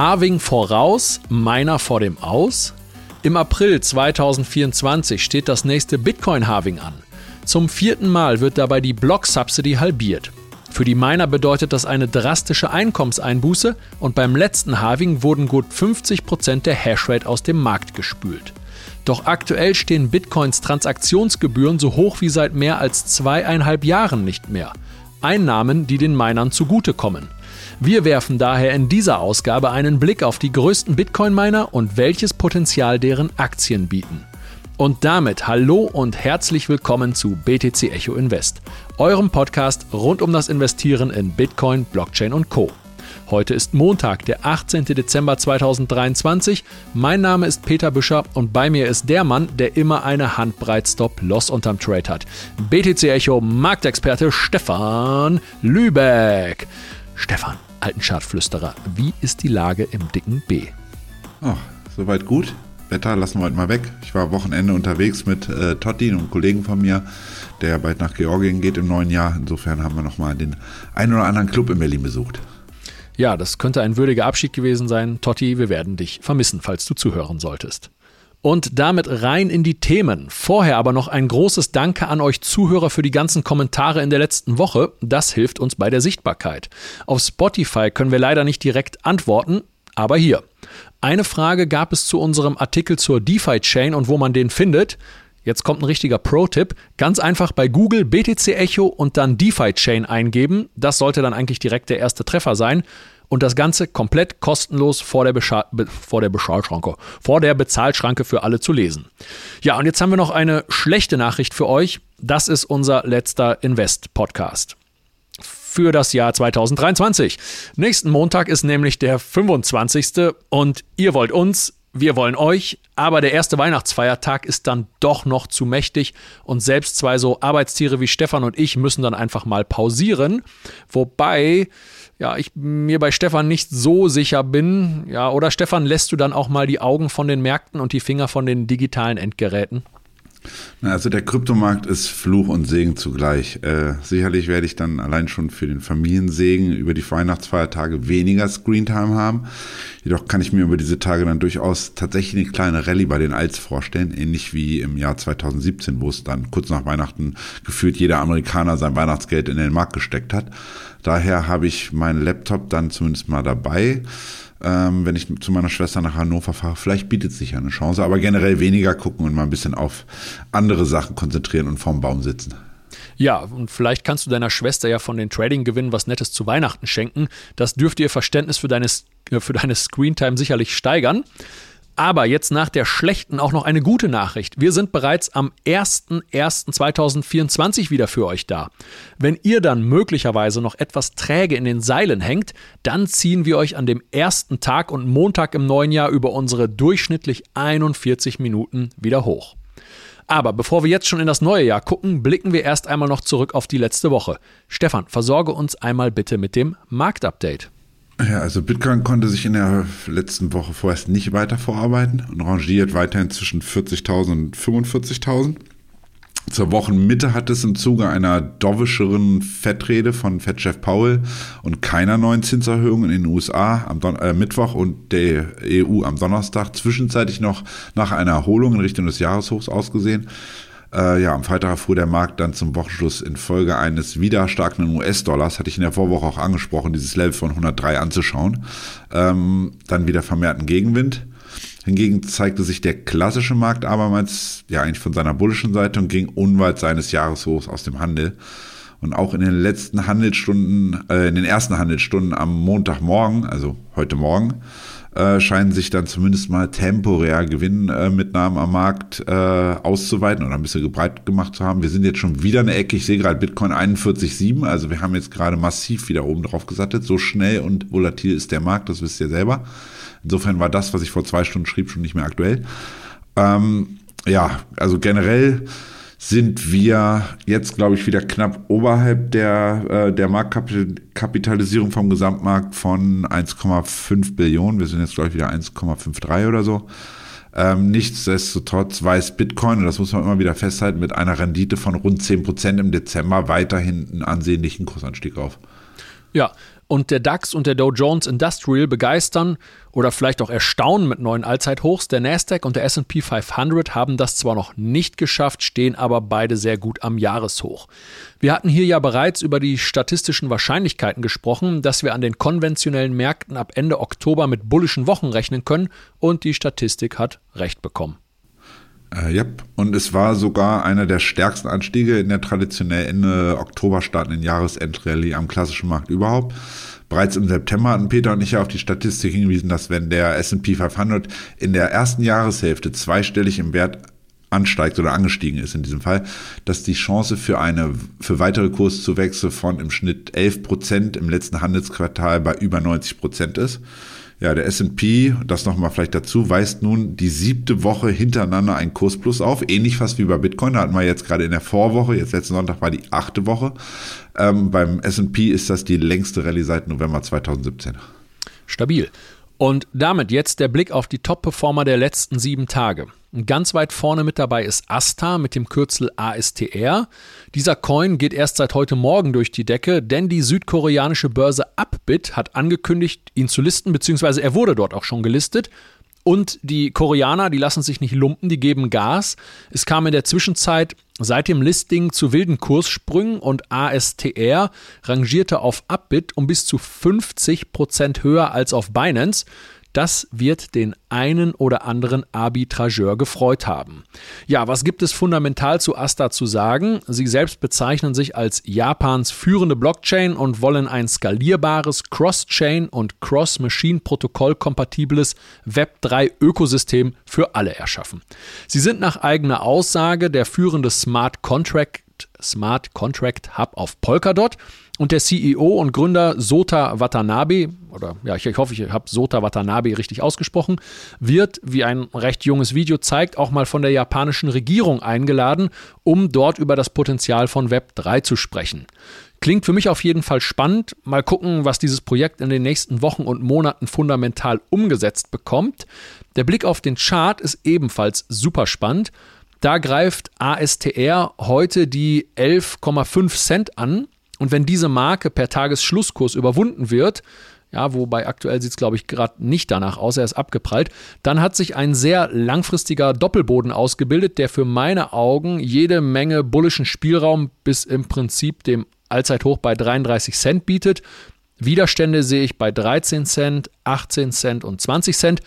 Harving voraus, Miner vor dem Aus? Im April 2024 steht das nächste Bitcoin-Harving an. Zum vierten Mal wird dabei die Block-Subsidy halbiert. Für die Miner bedeutet das eine drastische Einkommenseinbuße und beim letzten Halving wurden gut 50% der Hashrate aus dem Markt gespült. Doch aktuell stehen Bitcoins Transaktionsgebühren so hoch wie seit mehr als zweieinhalb Jahren nicht mehr. Einnahmen, die den Minern zugutekommen. Wir werfen daher in dieser Ausgabe einen Blick auf die größten Bitcoin-Miner und welches Potenzial deren Aktien bieten. Und damit hallo und herzlich willkommen zu BTC Echo Invest, eurem Podcast rund um das Investieren in Bitcoin, Blockchain und Co. Heute ist Montag, der 18. Dezember 2023. Mein Name ist Peter Büscher und bei mir ist der Mann, der immer eine Handbreit Stop-Loss unterm Trade hat. BTC Echo Marktexperte Stefan Lübeck. Stefan, alten Schadflüsterer, wie ist die Lage im dicken B? Oh, soweit gut. Wetter lassen wir heute mal weg. Ich war Wochenende unterwegs mit äh, Totti, einem Kollegen von mir, der bald nach Georgien geht im neuen Jahr. Insofern haben wir nochmal den einen oder anderen Club in Berlin besucht. Ja, das könnte ein würdiger Abschied gewesen sein. Totti, wir werden dich vermissen, falls du zuhören solltest. Und damit rein in die Themen. Vorher aber noch ein großes Danke an euch Zuhörer für die ganzen Kommentare in der letzten Woche. Das hilft uns bei der Sichtbarkeit. Auf Spotify können wir leider nicht direkt antworten, aber hier. Eine Frage gab es zu unserem Artikel zur DeFi-Chain und wo man den findet. Jetzt kommt ein richtiger Pro-Tipp. Ganz einfach bei Google BTC Echo und dann DeFi-Chain eingeben. Das sollte dann eigentlich direkt der erste Treffer sein. Und das Ganze komplett kostenlos vor der, Bescha Be vor der Bezahlschranke, vor der Bezahlschranke für alle zu lesen. Ja, und jetzt haben wir noch eine schlechte Nachricht für euch. Das ist unser letzter Invest-Podcast für das Jahr 2023. Nächsten Montag ist nämlich der 25. und ihr wollt uns, wir wollen euch, aber der erste Weihnachtsfeiertag ist dann doch noch zu mächtig und selbst zwei so Arbeitstiere wie Stefan und ich müssen dann einfach mal pausieren. Wobei, ja, ich mir bei Stefan nicht so sicher bin. Ja, oder Stefan, lässt du dann auch mal die Augen von den Märkten und die Finger von den digitalen Endgeräten? Also der Kryptomarkt ist Fluch und Segen zugleich. Äh, sicherlich werde ich dann allein schon für den Familiensegen über die Weihnachtsfeiertage weniger Screentime haben. Jedoch kann ich mir über diese Tage dann durchaus tatsächlich eine kleine Rallye bei den Alts vorstellen, ähnlich wie im Jahr 2017, wo es dann kurz nach Weihnachten gefühlt jeder Amerikaner sein Weihnachtsgeld in den Markt gesteckt hat. Daher habe ich meinen Laptop dann zumindest mal dabei ähm, wenn ich zu meiner Schwester nach Hannover fahre. Vielleicht bietet sich ja eine Chance, aber generell weniger gucken und mal ein bisschen auf andere Sachen konzentrieren und vorm Baum sitzen. Ja, und vielleicht kannst du deiner Schwester ja von den Trading-Gewinnen was Nettes zu Weihnachten schenken. Das dürfte ihr Verständnis für deine, für deine Screentime sicherlich steigern. Aber jetzt nach der schlechten auch noch eine gute Nachricht. Wir sind bereits am 01.01.2024 wieder für euch da. Wenn ihr dann möglicherweise noch etwas träge in den Seilen hängt, dann ziehen wir euch an dem ersten Tag und Montag im neuen Jahr über unsere durchschnittlich 41 Minuten wieder hoch. Aber bevor wir jetzt schon in das neue Jahr gucken, blicken wir erst einmal noch zurück auf die letzte Woche. Stefan, versorge uns einmal bitte mit dem Marktupdate. Ja, also Bitcoin konnte sich in der letzten Woche vorerst nicht weiter vorarbeiten und rangiert weiterhin zwischen 40.000 und 45.000. Zur Wochenmitte hat es im Zuge einer dovischeren Fettrede von Fed-Chef Powell und keiner neuen Zinserhöhungen in den USA am Don äh, Mittwoch und der EU am Donnerstag zwischenzeitlich noch nach einer Erholung in Richtung des Jahreshochs ausgesehen. Äh, ja, am Freitag fuhr der Markt dann zum Wochenschluss infolge eines wieder starken US-Dollars, hatte ich in der Vorwoche auch angesprochen, dieses Level von 103 anzuschauen, ähm, dann wieder vermehrten Gegenwind. Hingegen zeigte sich der klassische Markt abermals ja eigentlich von seiner bullischen Seite und ging unweit seines Jahreshochs aus dem Handel. Und auch in den letzten Handelsstunden, äh, in den ersten Handelsstunden am Montagmorgen, also heute Morgen, äh, scheinen sich dann zumindest mal temporär Gewinnmitnahmen am Markt äh, auszuweiten oder ein bisschen gebreit gemacht zu haben. Wir sind jetzt schon wieder eine Ecke. Ich sehe gerade Bitcoin 41,7. Also wir haben jetzt gerade massiv wieder oben drauf gesattet. So schnell und volatil ist der Markt, das wisst ihr selber. Insofern war das, was ich vor zwei Stunden schrieb, schon nicht mehr aktuell. Ähm, ja, also generell sind wir jetzt, glaube ich, wieder knapp oberhalb der, äh, der Marktkapitalisierung vom Gesamtmarkt von 1,5 Billionen. Wir sind jetzt, glaube ich, wieder 1,53 oder so. Ähm, nichtsdestotrotz weiß Bitcoin, und das muss man immer wieder festhalten, mit einer Rendite von rund 10% im Dezember weiterhin einen ansehnlichen Kursanstieg auf. Ja, und der DAX und der Dow Jones Industrial begeistern oder vielleicht auch erstaunen mit neuen Allzeithochs. Der Nasdaq und der S&P 500 haben das zwar noch nicht geschafft, stehen aber beide sehr gut am Jahreshoch. Wir hatten hier ja bereits über die statistischen Wahrscheinlichkeiten gesprochen, dass wir an den konventionellen Märkten ab Ende Oktober mit bullischen Wochen rechnen können und die Statistik hat recht bekommen. Äh, ja, und es war sogar einer der stärksten Anstiege in der traditionell Ende Oktober startenden Jahresendrallye am klassischen Markt überhaupt. Bereits im September hatten Peter und ich ja auf die Statistik hingewiesen, dass wenn der S&P 500 in der ersten Jahreshälfte zweistellig im Wert ansteigt oder angestiegen ist in diesem Fall, dass die Chance für eine für weitere Kurszuwächse von im Schnitt 11 Prozent im letzten Handelsquartal bei über 90 Prozent ist. Ja, der S&P, das nochmal vielleicht dazu, weist nun die siebte Woche hintereinander einen Kursplus auf, ähnlich fast wie bei Bitcoin, da hatten wir jetzt gerade in der Vorwoche, jetzt letzten Sonntag war die achte Woche. Ähm, beim S&P ist das die längste Rallye seit November 2017. Stabil. Und damit jetzt der Blick auf die Top-Performer der letzten sieben Tage. Ganz weit vorne mit dabei ist Asta mit dem Kürzel ASTR. Dieser Coin geht erst seit heute Morgen durch die Decke, denn die südkoreanische Börse Upbit hat angekündigt, ihn zu listen, beziehungsweise er wurde dort auch schon gelistet. Und die Koreaner, die lassen sich nicht lumpen, die geben Gas. Es kam in der Zwischenzeit seit dem Listing zu wilden Kurssprüngen und ASTR rangierte auf Upbit um bis zu 50 Prozent höher als auf Binance. Das wird den einen oder anderen Arbitrageur gefreut haben. Ja, was gibt es fundamental zu Asta zu sagen? Sie selbst bezeichnen sich als Japans führende Blockchain und wollen ein skalierbares Cross-Chain und Cross-Machine-Protokoll kompatibles Web3-Ökosystem für alle erschaffen. Sie sind nach eigener Aussage der führende Smart Contract Smart Contract Hub auf Polkadot und der CEO und Gründer Sota Watanabe, oder ja, ich, ich hoffe, ich habe Sota Watanabe richtig ausgesprochen, wird, wie ein recht junges Video zeigt, auch mal von der japanischen Regierung eingeladen, um dort über das Potenzial von Web 3 zu sprechen. Klingt für mich auf jeden Fall spannend. Mal gucken, was dieses Projekt in den nächsten Wochen und Monaten fundamental umgesetzt bekommt. Der Blick auf den Chart ist ebenfalls super spannend. Da greift ASTR heute die 11,5 Cent an und wenn diese Marke per Tagesschlusskurs überwunden wird, ja, wobei aktuell sieht es, glaube ich, gerade nicht danach aus, er ist abgeprallt, dann hat sich ein sehr langfristiger Doppelboden ausgebildet, der für meine Augen jede Menge bullischen Spielraum bis im Prinzip dem Allzeithoch bei 33 Cent bietet. Widerstände sehe ich bei 13 Cent, 18 Cent und 20 Cent.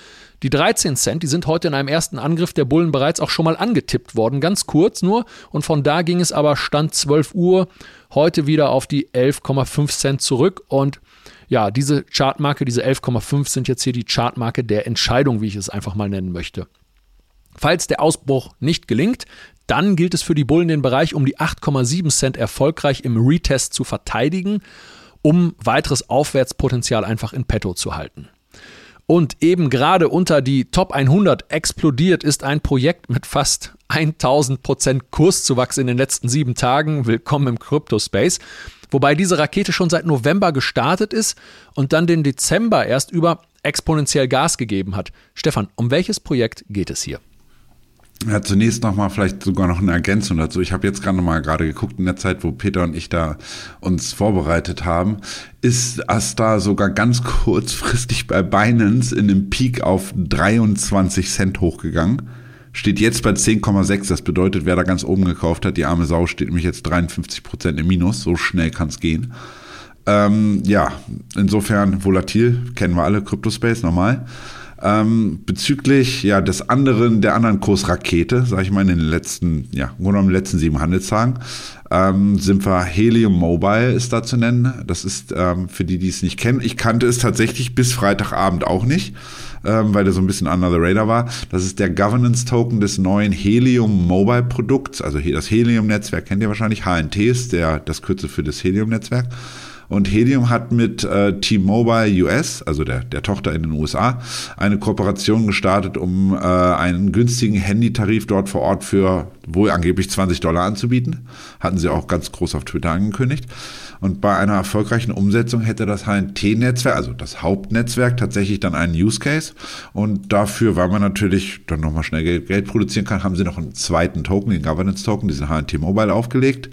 Die 13 Cent, die sind heute in einem ersten Angriff der Bullen bereits auch schon mal angetippt worden, ganz kurz nur. Und von da ging es aber Stand 12 Uhr heute wieder auf die 11,5 Cent zurück. Und ja, diese Chartmarke, diese 11,5 sind jetzt hier die Chartmarke der Entscheidung, wie ich es einfach mal nennen möchte. Falls der Ausbruch nicht gelingt, dann gilt es für die Bullen den Bereich um die 8,7 Cent erfolgreich im Retest zu verteidigen um weiteres Aufwärtspotenzial einfach in petto zu halten. Und eben gerade unter die Top 100 explodiert ist ein Projekt mit fast 1000 Prozent Kurszuwachs in den letzten sieben Tagen. Willkommen im Crypto-Space. Wobei diese Rakete schon seit November gestartet ist und dann den Dezember erst über exponentiell Gas gegeben hat. Stefan, um welches Projekt geht es hier? Ja, zunächst nochmal vielleicht sogar noch eine Ergänzung dazu. Ich habe jetzt gerade nochmal gerade geguckt in der Zeit, wo Peter und ich da uns vorbereitet haben, ist Asta sogar ganz kurzfristig bei Binance in einem Peak auf 23 Cent hochgegangen. Steht jetzt bei 10,6. Das bedeutet, wer da ganz oben gekauft hat, die arme Sau, steht nämlich jetzt 53 Prozent im Minus. So schnell kann es gehen. Ähm, ja, insofern volatil, kennen wir alle, Cryptospace, normal. Ähm, bezüglich ja des anderen, der anderen Kursrakete, sage ich mal, in den letzten, ja, im Grunde genommen letzten sieben Handelstagen, ähm, sind wir Helium Mobile ist da zu nennen. Das ist ähm, für die, die es nicht kennen. Ich kannte es tatsächlich bis Freitagabend auch nicht, ähm, weil der so ein bisschen under the radar war. Das ist der Governance Token des neuen Helium Mobile Produkts. Also das Helium Netzwerk kennt ihr wahrscheinlich. HNT ist der, das Kürzel für das Helium Netzwerk. Und Helium hat mit äh, T-Mobile US, also der, der Tochter in den USA, eine Kooperation gestartet, um äh, einen günstigen Handytarif dort vor Ort für wohl angeblich 20 Dollar anzubieten. Hatten sie auch ganz groß auf Twitter angekündigt. Und bei einer erfolgreichen Umsetzung hätte das HNT-Netzwerk, also das Hauptnetzwerk, tatsächlich dann einen Use Case. Und dafür, weil man natürlich dann nochmal schnell Geld, produzieren kann, haben sie noch einen zweiten Token, den Governance-Token, diesen HNT Mobile aufgelegt.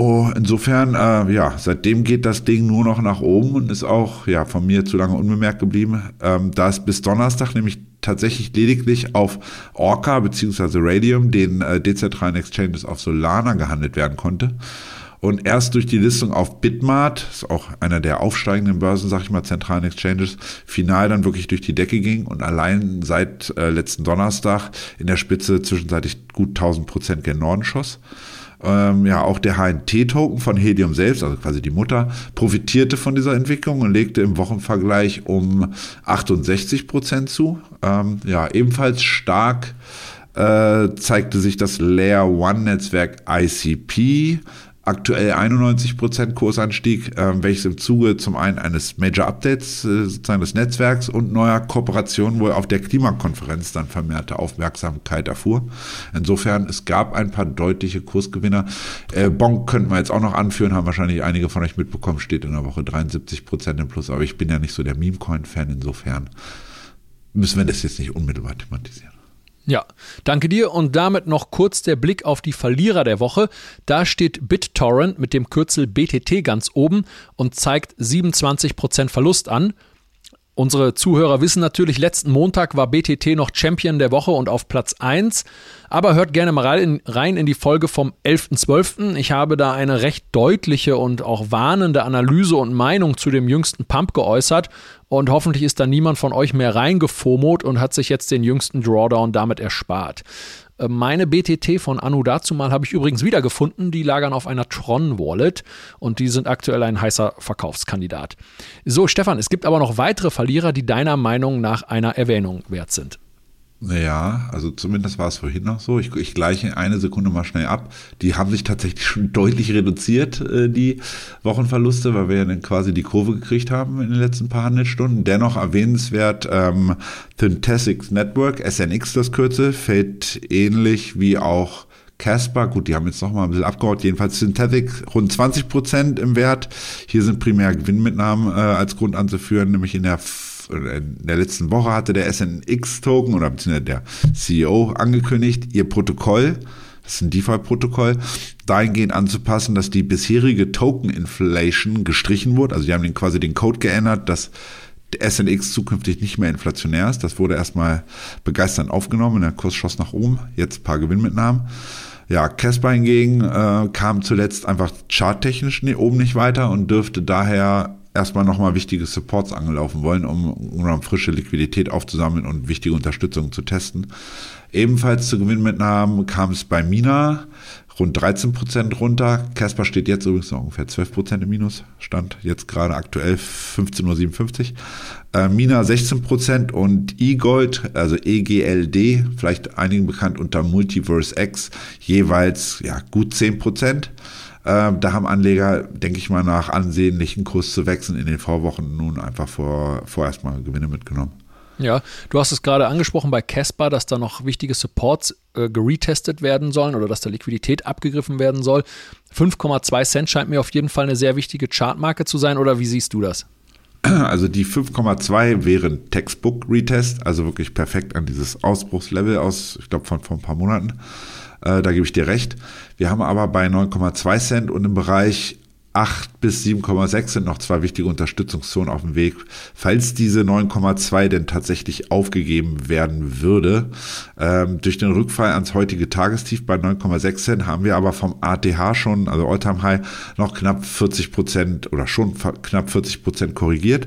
Oh, insofern, äh, ja, seitdem geht das Ding nur noch nach oben und ist auch ja, von mir zu lange unbemerkt geblieben. Ähm, da es bis Donnerstag nämlich tatsächlich lediglich auf Orca bzw. Radium, den äh, dezentralen Exchanges auf Solana gehandelt werden konnte. Und erst durch die Listung auf Bitmart, ist auch einer der aufsteigenden Börsen, sag ich mal, zentralen Exchanges, final dann wirklich durch die Decke ging und allein seit äh, letzten Donnerstag in der Spitze zwischenzeitlich gut 1000 Prozent gen Norden schoss. Ähm, ja, auch der HNT-Token von Helium selbst, also quasi die Mutter, profitierte von dieser Entwicklung und legte im Wochenvergleich um 68 Prozent zu. Ähm, ja, ebenfalls stark äh, zeigte sich das Layer One Netzwerk ICP aktuell 91% Kursanstieg, äh, welches im Zuge zum einen eines Major Updates äh, sozusagen des Netzwerks und neuer Kooperationen wohl auf der Klimakonferenz dann vermehrte Aufmerksamkeit erfuhr. Insofern, es gab ein paar deutliche Kursgewinner. Äh, Bonk könnten wir jetzt auch noch anführen, haben wahrscheinlich einige von euch mitbekommen, steht in der Woche 73% im Plus, aber ich bin ja nicht so der Meme-Coin-Fan, insofern müssen wir das jetzt nicht unmittelbar thematisieren. Ja, danke dir. Und damit noch kurz der Blick auf die Verlierer der Woche. Da steht BitTorrent mit dem Kürzel BTT ganz oben und zeigt 27% Verlust an. Unsere Zuhörer wissen natürlich, letzten Montag war BTT noch Champion der Woche und auf Platz 1. Aber hört gerne mal rein, in die Folge vom 11.12. Ich habe da eine recht deutliche und auch warnende Analyse und Meinung zu dem jüngsten Pump geäußert. Und hoffentlich ist da niemand von euch mehr reingefomot und hat sich jetzt den jüngsten Drawdown damit erspart. Äh, meine BTT von Anu dazu mal habe ich übrigens wiedergefunden. Die lagern auf einer Tron-Wallet und die sind aktuell ein heißer Verkaufskandidat. So, Stefan, es gibt aber noch weitere Verlierer, die deiner Meinung nach einer Erwähnung wert sind. Naja, also zumindest war es vorhin noch so. Ich, ich gleiche eine Sekunde mal schnell ab. Die haben sich tatsächlich schon deutlich reduziert, äh, die Wochenverluste, weil wir ja dann quasi die Kurve gekriegt haben in den letzten paar Handelsstunden. Dennoch erwähnenswert, ähm, Synthetics Network, SNX das Kürzel, fällt ähnlich wie auch Casper, gut, die haben jetzt noch mal ein bisschen abgehaut, jedenfalls Synthetic rund 20 Prozent im Wert. Hier sind primär Gewinnmitnahmen äh, als Grund anzuführen, nämlich in der in der letzten Woche hatte der SNX-Token oder beziehungsweise der CEO angekündigt, ihr Protokoll, das ist ein DeFi-Protokoll, dahingehend anzupassen, dass die bisherige Token-Inflation gestrichen wurde. Also die haben den quasi den Code geändert, dass SNX zukünftig nicht mehr inflationär ist. Das wurde erstmal begeisternd aufgenommen. Der Kurs schoss nach oben. Jetzt ein paar Gewinnmitnahmen. Ja, Casper hingegen äh, kam zuletzt einfach charttechnisch oben nicht weiter und dürfte daher erstmal nochmal wichtige Supports angelaufen wollen, um, um frische Liquidität aufzusammeln und wichtige Unterstützung zu testen. Ebenfalls zu Gewinnmitnahmen kam es bei Mina rund 13 Prozent runter. Casper steht jetzt übrigens noch ungefähr 12 Prozent im Minus. Stand jetzt gerade aktuell 15.57 Uhr. Äh, Mina 16 Prozent und eGold, also EGLD, vielleicht einigen bekannt unter Multiverse X, jeweils ja, gut 10 Prozent. Ähm, da haben Anleger, denke ich mal, nach ansehnlichen Kurs zu wechseln in den Vorwochen nun einfach vor, vorerst mal Gewinne mitgenommen. Ja, du hast es gerade angesprochen bei Casper, dass da noch wichtige Supports äh, geretestet werden sollen oder dass da Liquidität abgegriffen werden soll. 5,2 Cent scheint mir auf jeden Fall eine sehr wichtige Chartmarke zu sein, oder wie siehst du das? Also die 5,2 wären Textbook Retest, also wirklich perfekt an dieses Ausbruchslevel aus, ich glaube, von vor ein paar Monaten. Äh, da gebe ich dir recht. Wir haben aber bei 9,2 Cent und im Bereich 8 bis 7,6 sind noch zwei wichtige Unterstützungszonen auf dem Weg. Falls diese 9,2 denn tatsächlich aufgegeben werden würde, ähm, durch den Rückfall ans heutige Tagestief bei 9,6 Cent haben wir aber vom ATH schon, also Alltime High, noch knapp 40 Prozent oder schon knapp 40 Prozent korrigiert.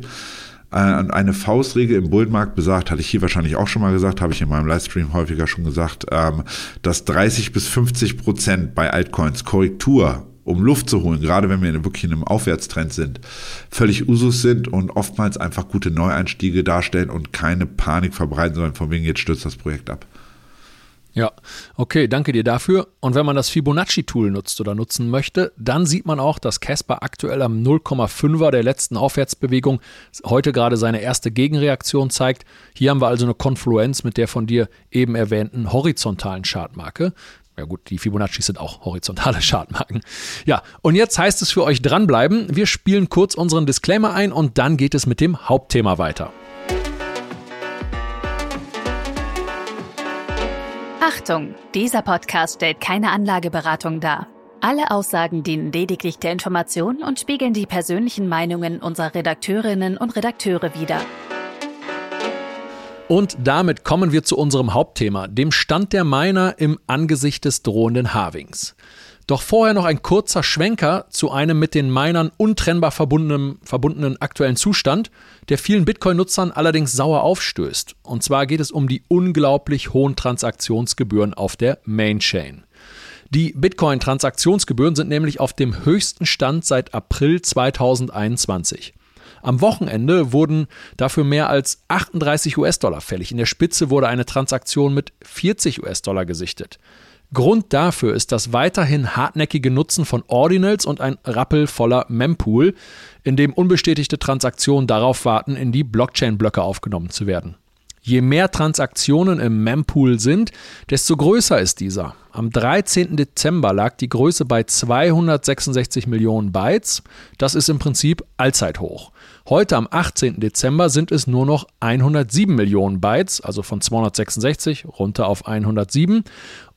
Äh, eine Faustregel im Bullenmarkt besagt, hatte ich hier wahrscheinlich auch schon mal gesagt, habe ich in meinem Livestream häufiger schon gesagt, ähm, dass 30 bis 50 Prozent bei Altcoins Korrektur um Luft zu holen, gerade wenn wir wirklich in einem Aufwärtstrend sind, völlig Usus sind und oftmals einfach gute Neueinstiege darstellen und keine Panik verbreiten, sondern von wegen jetzt stürzt das Projekt ab. Ja, okay, danke dir dafür. Und wenn man das Fibonacci-Tool nutzt oder nutzen möchte, dann sieht man auch, dass Casper aktuell am 0,5er der letzten Aufwärtsbewegung heute gerade seine erste Gegenreaktion zeigt. Hier haben wir also eine Konfluenz mit der von dir eben erwähnten horizontalen Chartmarke. Ja gut, die Fibonacci sind auch horizontale Chartmarken. Ja, und jetzt heißt es für euch dranbleiben. Wir spielen kurz unseren Disclaimer ein und dann geht es mit dem Hauptthema weiter. Achtung, dieser Podcast stellt keine Anlageberatung dar. Alle Aussagen dienen lediglich der Information und spiegeln die persönlichen Meinungen unserer Redakteurinnen und Redakteure wider. Und damit kommen wir zu unserem Hauptthema, dem Stand der Miner im Angesicht des drohenden Halvings. Doch vorher noch ein kurzer Schwenker zu einem mit den Minern untrennbar verbundenen, verbundenen aktuellen Zustand, der vielen Bitcoin-Nutzern allerdings sauer aufstößt. Und zwar geht es um die unglaublich hohen Transaktionsgebühren auf der Mainchain. Die Bitcoin-Transaktionsgebühren sind nämlich auf dem höchsten Stand seit April 2021. Am Wochenende wurden dafür mehr als 38 US-Dollar fällig. In der Spitze wurde eine Transaktion mit 40 US-Dollar gesichtet. Grund dafür ist das weiterhin hartnäckige Nutzen von Ordinals und ein rappelvoller Mempool, in dem unbestätigte Transaktionen darauf warten, in die Blockchain-Blöcke aufgenommen zu werden. Je mehr Transaktionen im Mempool sind, desto größer ist dieser. Am 13. Dezember lag die Größe bei 266 Millionen Bytes. Das ist im Prinzip Allzeithoch. Heute am 18. Dezember sind es nur noch 107 Millionen Bytes, also von 266 runter auf 107.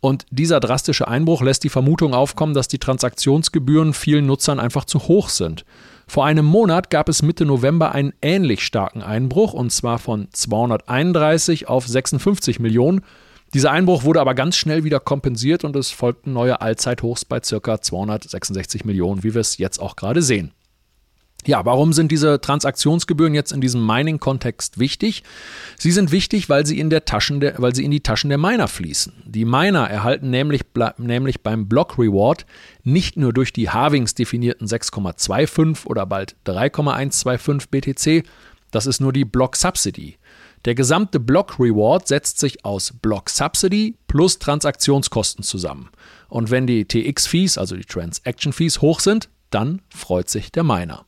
Und dieser drastische Einbruch lässt die Vermutung aufkommen, dass die Transaktionsgebühren vielen Nutzern einfach zu hoch sind. Vor einem Monat gab es Mitte November einen ähnlich starken Einbruch, und zwar von 231 auf 56 Millionen. Dieser Einbruch wurde aber ganz schnell wieder kompensiert und es folgten neue Allzeithochs bei ca. 266 Millionen, wie wir es jetzt auch gerade sehen. Ja, warum sind diese Transaktionsgebühren jetzt in diesem Mining-Kontext wichtig? Sie sind wichtig, weil sie in der Taschen der, weil sie in die Taschen der Miner fließen. Die Miner erhalten nämlich, nämlich beim Block Reward nicht nur durch die Halvings definierten 6,25 oder bald 3,125 BTC, das ist nur die Block Subsidy. Der gesamte Block Reward setzt sich aus Block Subsidy plus Transaktionskosten zusammen. Und wenn die TX-Fees, also die Transaction Fees, hoch sind, dann freut sich der Miner.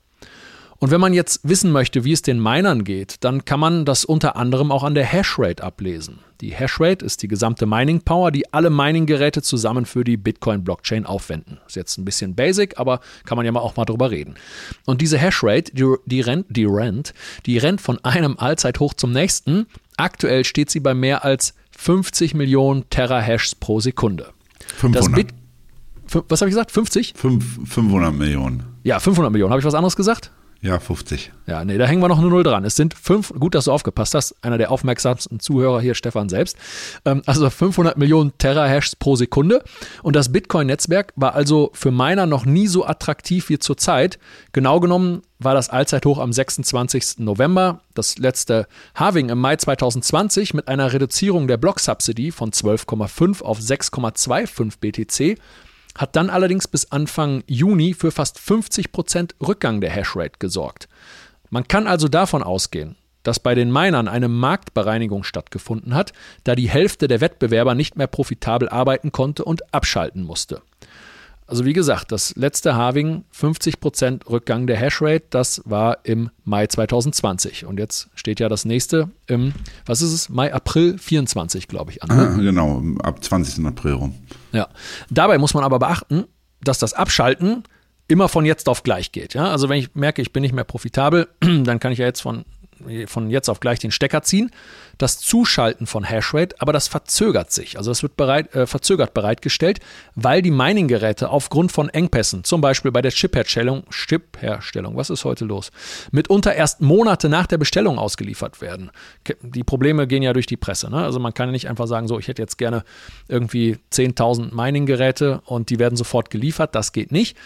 Und wenn man jetzt wissen möchte, wie es den Minern geht, dann kann man das unter anderem auch an der Hashrate ablesen. Die Hashrate ist die gesamte Mining Power, die alle Mining-Geräte zusammen für die Bitcoin-Blockchain aufwenden. Ist jetzt ein bisschen basic, aber kann man ja mal auch mal drüber reden. Und diese Hashrate, die, die, rennt, die rennt, die rennt von einem Allzeithoch zum nächsten. Aktuell steht sie bei mehr als 50 Millionen Terahashs pro Sekunde. 500. Bit, was habe ich gesagt? 50? 5, 500 Millionen. Ja, 500 Millionen. Habe ich was anderes gesagt? Ja, 50. Ja, nee, da hängen wir noch eine Null dran. Es sind fünf, gut, dass du aufgepasst hast, einer der aufmerksamsten Zuhörer hier, Stefan selbst. Ähm, also 500 Millionen Terahashs pro Sekunde. Und das Bitcoin-Netzwerk war also für Miner noch nie so attraktiv wie zurzeit. Genau genommen war das Allzeithoch am 26. November, das letzte Halving im Mai 2020 mit einer Reduzierung der Block-Subsidy von 12,5 auf 6,25 BTC hat dann allerdings bis Anfang Juni für fast 50% Rückgang der Hashrate gesorgt. Man kann also davon ausgehen, dass bei den Minern eine Marktbereinigung stattgefunden hat, da die Hälfte der Wettbewerber nicht mehr profitabel arbeiten konnte und abschalten musste. Also wie gesagt, das letzte Halving, 50% Rückgang der Hashrate, das war im Mai 2020. Und jetzt steht ja das nächste im, was ist es, Mai, April 24, glaube ich, an. Ah, genau, ab 20. April rum. Ja. Dabei muss man aber beachten, dass das Abschalten immer von jetzt auf gleich geht. Ja? Also wenn ich merke, ich bin nicht mehr profitabel, dann kann ich ja jetzt von von jetzt auf gleich den Stecker ziehen. Das Zuschalten von Hashrate, aber das verzögert sich. Also es wird bereit, äh, verzögert bereitgestellt, weil die Mining-Geräte aufgrund von Engpässen, zum Beispiel bei der Chip-Herstellung, Chip-Herstellung, was ist heute los, mitunter erst Monate nach der Bestellung ausgeliefert werden. Die Probleme gehen ja durch die Presse. Ne? Also man kann nicht einfach sagen, so, ich hätte jetzt gerne irgendwie 10.000 Mining-Geräte und die werden sofort geliefert. Das geht nicht.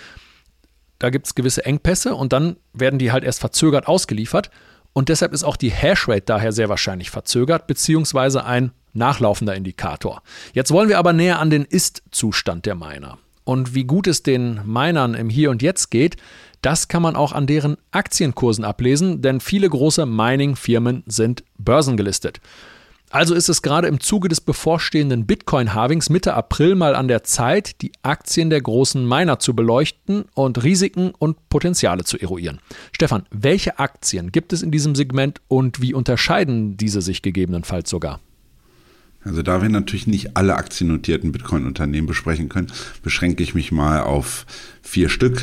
Da gibt es gewisse Engpässe und dann werden die halt erst verzögert ausgeliefert. Und deshalb ist auch die Hashrate daher sehr wahrscheinlich verzögert, beziehungsweise ein nachlaufender Indikator. Jetzt wollen wir aber näher an den Ist-Zustand der Miner. Und wie gut es den Minern im Hier und Jetzt geht, das kann man auch an deren Aktienkursen ablesen, denn viele große Mining-Firmen sind börsengelistet. Also ist es gerade im Zuge des bevorstehenden Bitcoin-Halvings Mitte April mal an der Zeit, die Aktien der großen Miner zu beleuchten und Risiken und Potenziale zu eruieren. Stefan, welche Aktien gibt es in diesem Segment und wie unterscheiden diese sich gegebenenfalls sogar? Also da wir natürlich nicht alle aktiennotierten Bitcoin-Unternehmen besprechen können, beschränke ich mich mal auf vier Stück.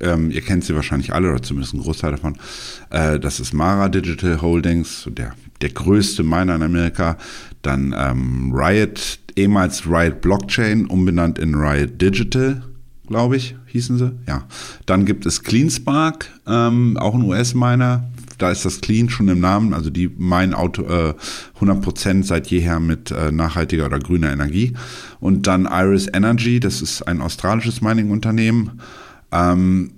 Ähm, ihr kennt sie wahrscheinlich alle oder zumindest einen Großteil davon. Äh, das ist Mara Digital Holdings, der der größte Miner in Amerika. Dann ähm, Riot, ehemals Riot Blockchain, umbenannt in Riot Digital. glaube ich, hießen sie. Ja. Dann gibt es CleanSpark, ähm, auch ein US-Miner. Da ist das Clean schon im Namen, also die mein Auto äh, 100% seit jeher mit äh, nachhaltiger oder grüner Energie. Und dann Iris Energy, das ist ein australisches Mining-Unternehmen. Ähm,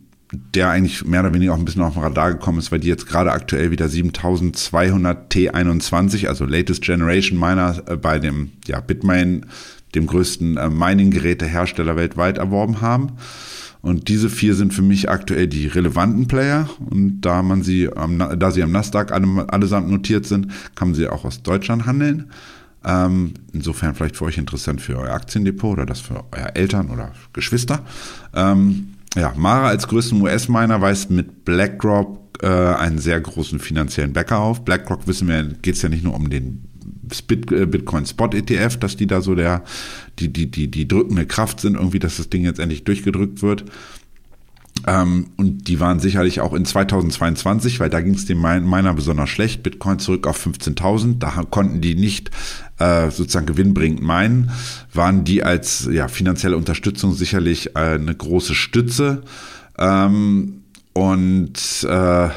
der eigentlich mehr oder weniger auch ein bisschen auf dem Radar gekommen ist, weil die jetzt gerade aktuell wieder 7200 T21, also Latest Generation Miner äh, bei dem ja, Bitmain, dem größten äh, Mining-Gerätehersteller weltweit erworben haben. Und diese vier sind für mich aktuell die relevanten Player. Und da man sie, am, da sie am Nasdaq alle, allesamt notiert sind, kann man sie auch aus Deutschland handeln. Ähm, insofern vielleicht für euch interessant für euer Aktiendepot oder das für euer Eltern oder Geschwister. Ähm, ja, Mara als größten US-Miner weist mit BlackRock äh, einen sehr großen finanziellen Bäcker auf. BlackRock wissen wir, geht es ja nicht nur um den äh, Bitcoin Spot ETF, dass die da so der, die, die, die, die drückende Kraft sind, irgendwie, dass das Ding jetzt endlich durchgedrückt wird. Ähm, und die waren sicherlich auch in 2022, weil da ging es dem Miner besonders schlecht. Bitcoin zurück auf 15.000. Da konnten die nicht äh, sozusagen gewinnbringend meinen. Waren die als ja, finanzielle Unterstützung sicherlich äh, eine große Stütze. Ähm, und äh,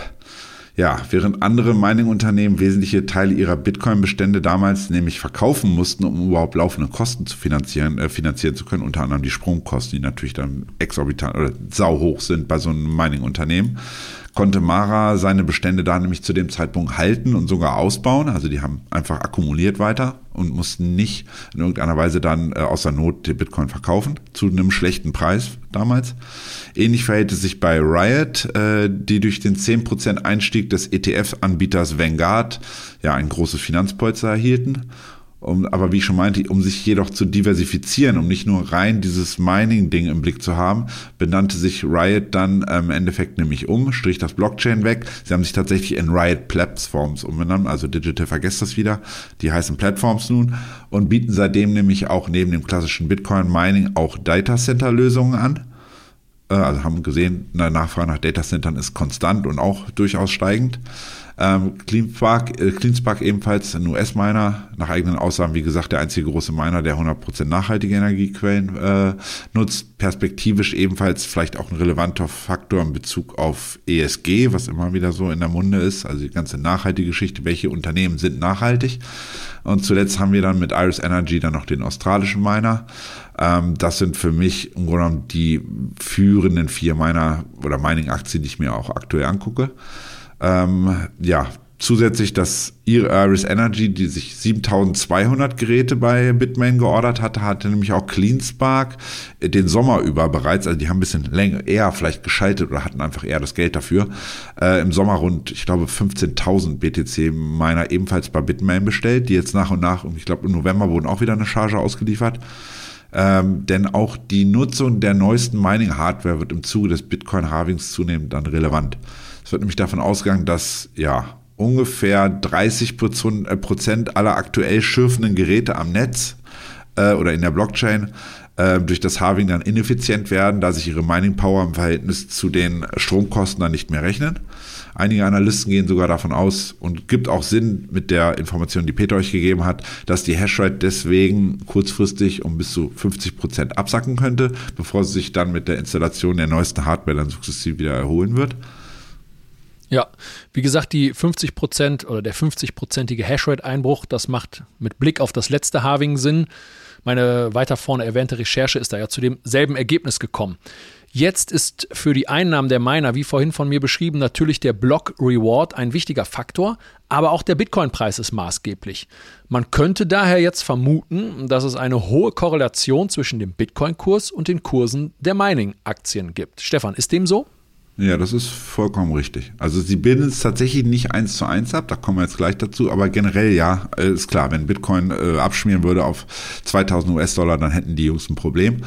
ja, während andere Mining-Unternehmen wesentliche Teile ihrer Bitcoin-Bestände damals nämlich verkaufen mussten, um überhaupt laufende Kosten zu finanzieren, äh, finanzieren zu können, unter anderem die Sprungkosten, die natürlich dann exorbitant oder sau hoch sind bei so einem Mining-Unternehmen, konnte Mara seine Bestände da nämlich zu dem Zeitpunkt halten und sogar ausbauen. Also die haben einfach akkumuliert weiter und mussten nicht in irgendeiner Weise dann äh, außer Not den Bitcoin verkaufen, zu einem schlechten Preis damals. Ähnlich verhält es sich bei Riot, äh, die durch den 10% Einstieg des ETF-Anbieters Vanguard ja ein großes Finanzpolster erhielten um, aber wie ich schon meinte, um sich jedoch zu diversifizieren, um nicht nur rein dieses Mining-Ding im Blick zu haben, benannte sich Riot dann ähm, im Endeffekt nämlich um, strich das Blockchain weg. Sie haben sich tatsächlich in Riot Platforms umbenannt, also Digital vergesst das wieder. Die heißen Platforms nun und bieten seitdem nämlich auch neben dem klassischen Bitcoin-Mining auch Data Center-Lösungen an. Äh, also haben gesehen, eine Nachfrage nach Data Centern ist konstant und auch durchaus steigend. Ähm, CleanSpark, äh, CleanSpark ebenfalls ein US-Miner, nach eigenen Aussagen, wie gesagt, der einzige große Miner, der 100% nachhaltige Energiequellen äh, nutzt. Perspektivisch ebenfalls vielleicht auch ein relevanter Faktor in Bezug auf ESG, was immer wieder so in der Munde ist, also die ganze nachhaltige Geschichte, welche Unternehmen sind nachhaltig. Und zuletzt haben wir dann mit Iris Energy dann noch den australischen Miner. Ähm, das sind für mich im Grunde genommen die führenden vier Miner oder Mining-Aktien, die ich mir auch aktuell angucke. Ähm, ja, zusätzlich das Iris Energy, die sich 7200 Geräte bei Bitmain geordert hatte, hatte nämlich auch CleanSpark den Sommer über bereits, also die haben ein bisschen länger, eher vielleicht geschaltet oder hatten einfach eher das Geld dafür, äh, im Sommer rund, ich glaube, 15.000 BTC meiner ebenfalls bei Bitmain bestellt, die jetzt nach und nach, ich glaube im November wurden auch wieder eine Charge ausgeliefert. Ähm, denn auch die Nutzung der neuesten Mining-Hardware wird im Zuge des Bitcoin-Halvings zunehmend dann relevant. Es wird nämlich davon ausgegangen, dass ja ungefähr 30 äh, Prozent aller aktuell schürfenden Geräte am Netz äh, oder in der Blockchain äh, durch das Halving dann ineffizient werden, da sich ihre Mining Power im Verhältnis zu den Stromkosten dann nicht mehr rechnen. Einige Analysten gehen sogar davon aus und gibt auch Sinn mit der Information, die Peter euch gegeben hat, dass die Hashrate deswegen kurzfristig um bis zu 50 Prozent absacken könnte, bevor sie sich dann mit der Installation der neuesten Hardware dann sukzessive wieder erholen wird. Ja, wie gesagt, die 50 Prozent oder der 50-prozentige Hashrate-Einbruch, das macht mit Blick auf das letzte Halving Sinn. Meine weiter vorne erwähnte Recherche ist da ja zu demselben Ergebnis gekommen. Jetzt ist für die Einnahmen der Miner, wie vorhin von mir beschrieben, natürlich der Block Reward ein wichtiger Faktor, aber auch der Bitcoin-Preis ist maßgeblich. Man könnte daher jetzt vermuten, dass es eine hohe Korrelation zwischen dem Bitcoin-Kurs und den Kursen der Mining-Aktien gibt. Stefan, ist dem so? Ja, das ist vollkommen richtig. Also sie bilden es tatsächlich nicht eins zu eins ab, da kommen wir jetzt gleich dazu, aber generell ja, äh, ist klar, wenn Bitcoin äh, abschmieren würde auf 2000 US-Dollar, dann hätten die Jungs ein Problem.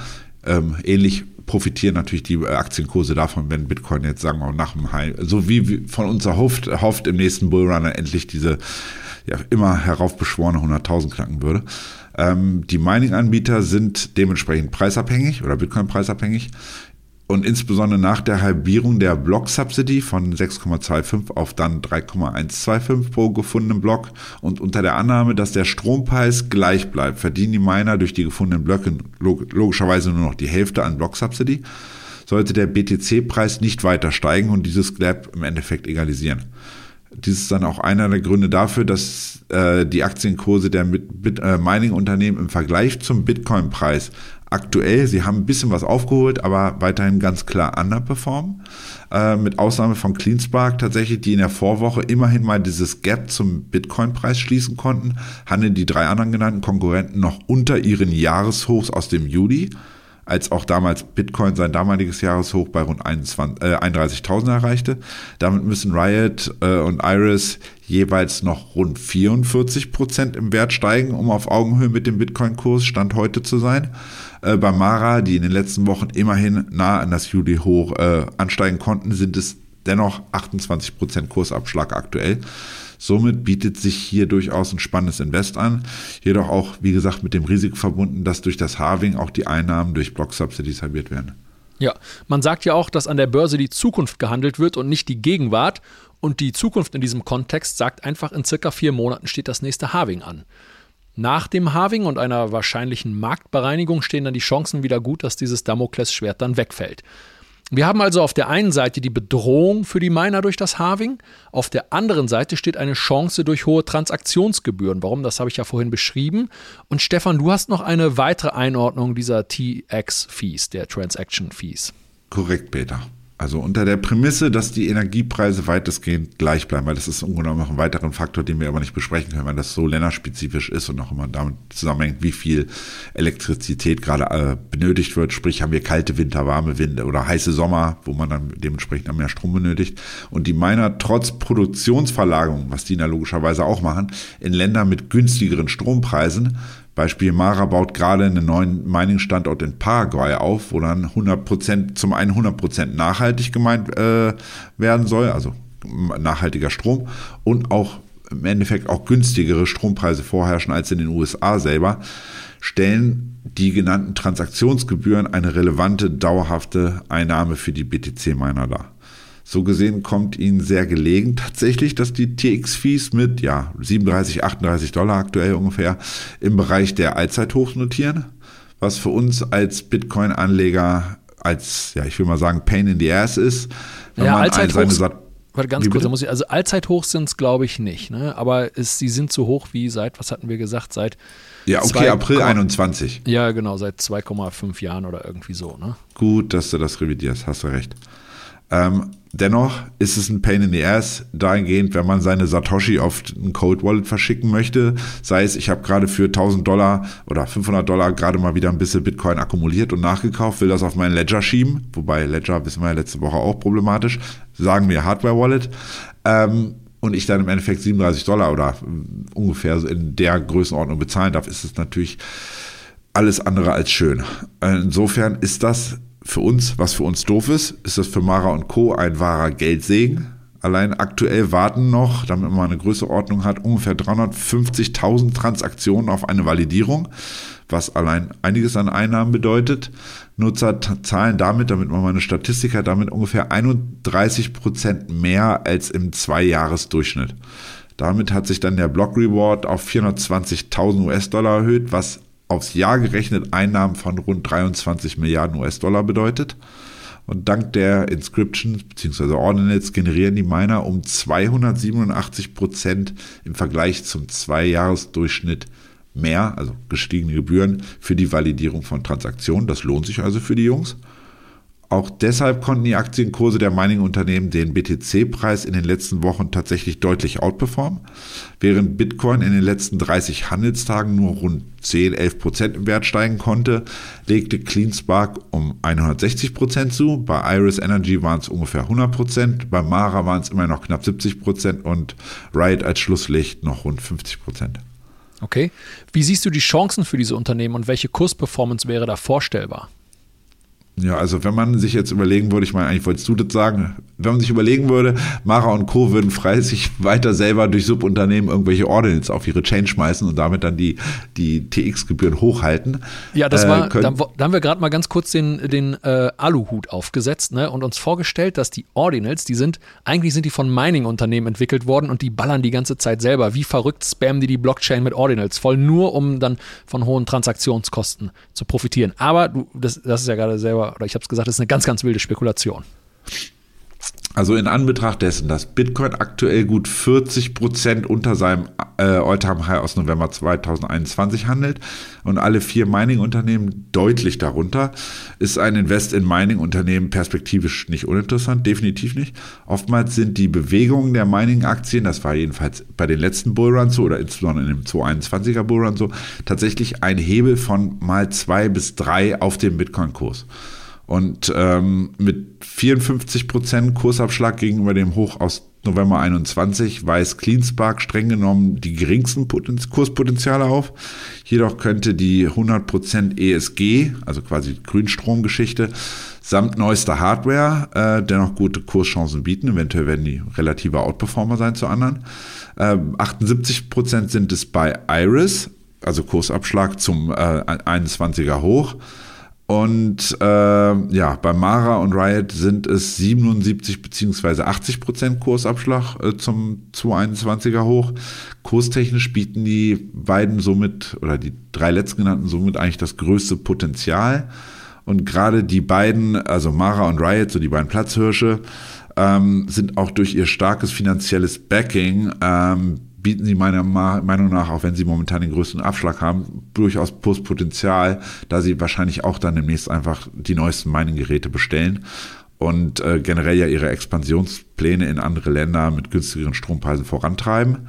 Ähm, ähnlich profitieren natürlich die äh, Aktienkurse davon, wenn Bitcoin jetzt, sagen wir mal, nach dem High, so wie von uns erhofft, hofft im nächsten Bullrunner endlich diese ja, immer heraufbeschworene 100.000 knacken würde. Ähm, die Mining-Anbieter sind dementsprechend preisabhängig oder Bitcoin preisabhängig Und insbesondere nach der Halbierung der Block-Subsidy von 6,25 auf dann 3,125 pro gefundenen Block und unter der Annahme, dass der Strompreis gleich bleibt, verdienen die Miner durch die gefundenen Blöcke logischerweise nur noch die Hälfte an Block-Subsidy, sollte der BTC-Preis nicht weiter steigen und dieses Gap im Endeffekt egalisieren. Dies ist dann auch einer der Gründe dafür, dass äh, die Aktienkurse der äh, Mining-Unternehmen im Vergleich zum Bitcoin-Preis aktuell, sie haben ein bisschen was aufgeholt, aber weiterhin ganz klar underperformen. Äh, mit Ausnahme von CleanSpark tatsächlich, die in der Vorwoche immerhin mal dieses Gap zum Bitcoin-Preis schließen konnten, handeln die drei anderen genannten Konkurrenten noch unter ihren Jahreshochs aus dem Juli als auch damals Bitcoin sein damaliges Jahreshoch bei rund 21, äh, 31.000 erreichte. Damit müssen Riot äh, und Iris jeweils noch rund 44 Prozent im Wert steigen, um auf Augenhöhe mit dem Bitcoin-Kurs Stand heute zu sein. Äh, bei Mara, die in den letzten Wochen immerhin nah an das Juli-Hoch äh, ansteigen konnten, sind es dennoch 28 Prozent Kursabschlag aktuell. Somit bietet sich hier durchaus ein spannendes Invest an, jedoch auch, wie gesagt, mit dem Risiko verbunden, dass durch das Halving auch die Einnahmen durch Block-Subsidies halbiert werden. Ja, man sagt ja auch, dass an der Börse die Zukunft gehandelt wird und nicht die Gegenwart. Und die Zukunft in diesem Kontext sagt einfach, in circa vier Monaten steht das nächste Halving an. Nach dem Halving und einer wahrscheinlichen Marktbereinigung stehen dann die Chancen wieder gut, dass dieses Damoklesschwert dann wegfällt. Wir haben also auf der einen Seite die Bedrohung für die Miner durch das Halving, auf der anderen Seite steht eine Chance durch hohe Transaktionsgebühren. Warum? Das habe ich ja vorhin beschrieben. Und Stefan, du hast noch eine weitere Einordnung dieser TX-Fees, der Transaction-Fees. Korrekt, Peter. Also unter der Prämisse, dass die Energiepreise weitestgehend gleich bleiben, weil das ist im noch ein weiterer Faktor, den wir aber nicht besprechen können, weil das so länderspezifisch ist und auch immer damit zusammenhängt, wie viel Elektrizität gerade äh, benötigt wird. Sprich, haben wir kalte Winter, warme Winde oder heiße Sommer, wo man dann dementsprechend mehr Strom benötigt. Und die Miner trotz Produktionsverlagerung, was die da logischerweise auch machen, in Länder mit günstigeren Strompreisen Beispiel Mara baut gerade einen neuen Mining-Standort in Paraguay auf, wo dann 100% zum einen 100% nachhaltig gemeint äh, werden soll, also nachhaltiger Strom und auch im Endeffekt auch günstigere Strompreise vorherrschen als in den USA selber, stellen die genannten Transaktionsgebühren eine relevante, dauerhafte Einnahme für die BTC-Miner dar. So gesehen kommt ihnen sehr gelegen tatsächlich, dass die TX-Fees mit ja, 37, 38 Dollar aktuell ungefähr im Bereich der Allzeithochs notieren, was für uns als Bitcoin-Anleger als, ja, ich will mal sagen, Pain in the Ass ist. Wenn ja, Allzeithochs, warte ganz kurz, muss ich, also Allzeithochs sind es glaube ich nicht, ne? aber es, sie sind so hoch wie seit, was hatten wir gesagt, seit ja, okay, 2, April 21. Ja, genau, seit 2,5 Jahren oder irgendwie so. Ne? Gut, dass du das revidierst, hast du recht. Ähm, dennoch ist es ein Pain in the Ass dahingehend, wenn man seine Satoshi auf ein Cold Wallet verschicken möchte. Sei es, ich habe gerade für 1000 Dollar oder 500 Dollar gerade mal wieder ein bisschen Bitcoin akkumuliert und nachgekauft, will das auf meinen Ledger schieben. Wobei Ledger, wissen wir ja letzte Woche auch problematisch. Sagen wir Hardware Wallet. Ähm, und ich dann im Endeffekt 37 Dollar oder ungefähr in der Größenordnung bezahlen darf, ist es natürlich alles andere als schön. Insofern ist das für uns, was für uns doof ist, ist das für Mara und Co. ein wahrer Geldsegen. Allein aktuell warten noch, damit man eine Größeordnung hat, ungefähr 350.000 Transaktionen auf eine Validierung, was allein einiges an Einnahmen bedeutet. Nutzer zahlen damit, damit man mal eine Statistik hat, damit ungefähr 31 Prozent mehr als im Zweijahresdurchschnitt. Damit hat sich dann der Block Reward auf 420.000 US-Dollar erhöht, was aufs Jahr gerechnet Einnahmen von rund 23 Milliarden US-Dollar bedeutet. Und dank der Inscriptions bzw. Ordinals generieren die Miner um 287 Prozent im Vergleich zum Zweijahresdurchschnitt mehr, also gestiegene Gebühren für die Validierung von Transaktionen. Das lohnt sich also für die Jungs. Auch deshalb konnten die Aktienkurse der Mining-Unternehmen den BTC-Preis in den letzten Wochen tatsächlich deutlich outperformen. Während Bitcoin in den letzten 30 Handelstagen nur rund 10, 11 Prozent im Wert steigen konnte, legte CleanSpark um 160 Prozent zu. Bei Iris Energy waren es ungefähr 100 Prozent, bei Mara waren es immer noch knapp 70 Prozent und Riot als Schlusslicht noch rund 50 Prozent. Okay. Wie siehst du die Chancen für diese Unternehmen und welche Kursperformance wäre da vorstellbar? Ja, also wenn man sich jetzt überlegen würde, ich meine, eigentlich wolltest du das sagen, wenn man sich überlegen würde, Mara und Co. würden frei sich weiter selber durch Subunternehmen irgendwelche Ordinals auf ihre Chain schmeißen und damit dann die, die TX-Gebühren hochhalten. Ja, das war, äh, da, da, haben wir gerade mal ganz kurz den, den äh, Aluhut aufgesetzt ne, und uns vorgestellt, dass die Ordinals, die sind, eigentlich sind die von Mining-Unternehmen entwickelt worden und die ballern die ganze Zeit selber. Wie verrückt spammen die die Blockchain mit Ordinals voll, nur um dann von hohen Transaktionskosten zu profitieren. Aber du, das, das ist ja gerade selber, oder ich habe es gesagt, das ist eine ganz, ganz wilde Spekulation. Also in Anbetracht dessen, dass Bitcoin aktuell gut 40 Prozent unter seinem äh, All-Time-High aus November 2021 handelt und alle vier Mining-Unternehmen deutlich darunter, ist ein Invest in Mining-Unternehmen perspektivisch nicht uninteressant, definitiv nicht. Oftmals sind die Bewegungen der Mining-Aktien, das war jedenfalls bei den letzten Bullruns so oder insbesondere in dem 221er Bullrun so, tatsächlich ein Hebel von mal zwei bis drei auf dem Bitcoin-Kurs. Und ähm, mit 54% Kursabschlag gegenüber dem Hoch aus November 21 weist Cleanspark streng genommen die geringsten Potenz Kurspotenziale auf. Jedoch könnte die 100% ESG, also quasi Grünstromgeschichte, samt neuester Hardware äh, dennoch gute Kurschancen bieten. Eventuell werden die relative Outperformer sein zu anderen. Äh, 78% sind es bei Iris, also Kursabschlag zum äh, 21er Hoch. Und äh, ja, bei Mara und Riot sind es 77 bzw. 80 Prozent Kursabschlag äh, zum 221er hoch. Kurstechnisch bieten die beiden somit oder die drei letztgenannten somit eigentlich das größte Potenzial. Und gerade die beiden, also Mara und Riot, so die beiden Platzhirsche, ähm, sind auch durch ihr starkes finanzielles Backing ähm, bieten sie meiner Meinung nach, auch wenn sie momentan den größten Abschlag haben, durchaus Postpotenzial, da sie wahrscheinlich auch dann demnächst einfach die neuesten Mining-Geräte bestellen und äh, generell ja ihre Expansionspläne in andere Länder mit günstigeren Strompreisen vorantreiben.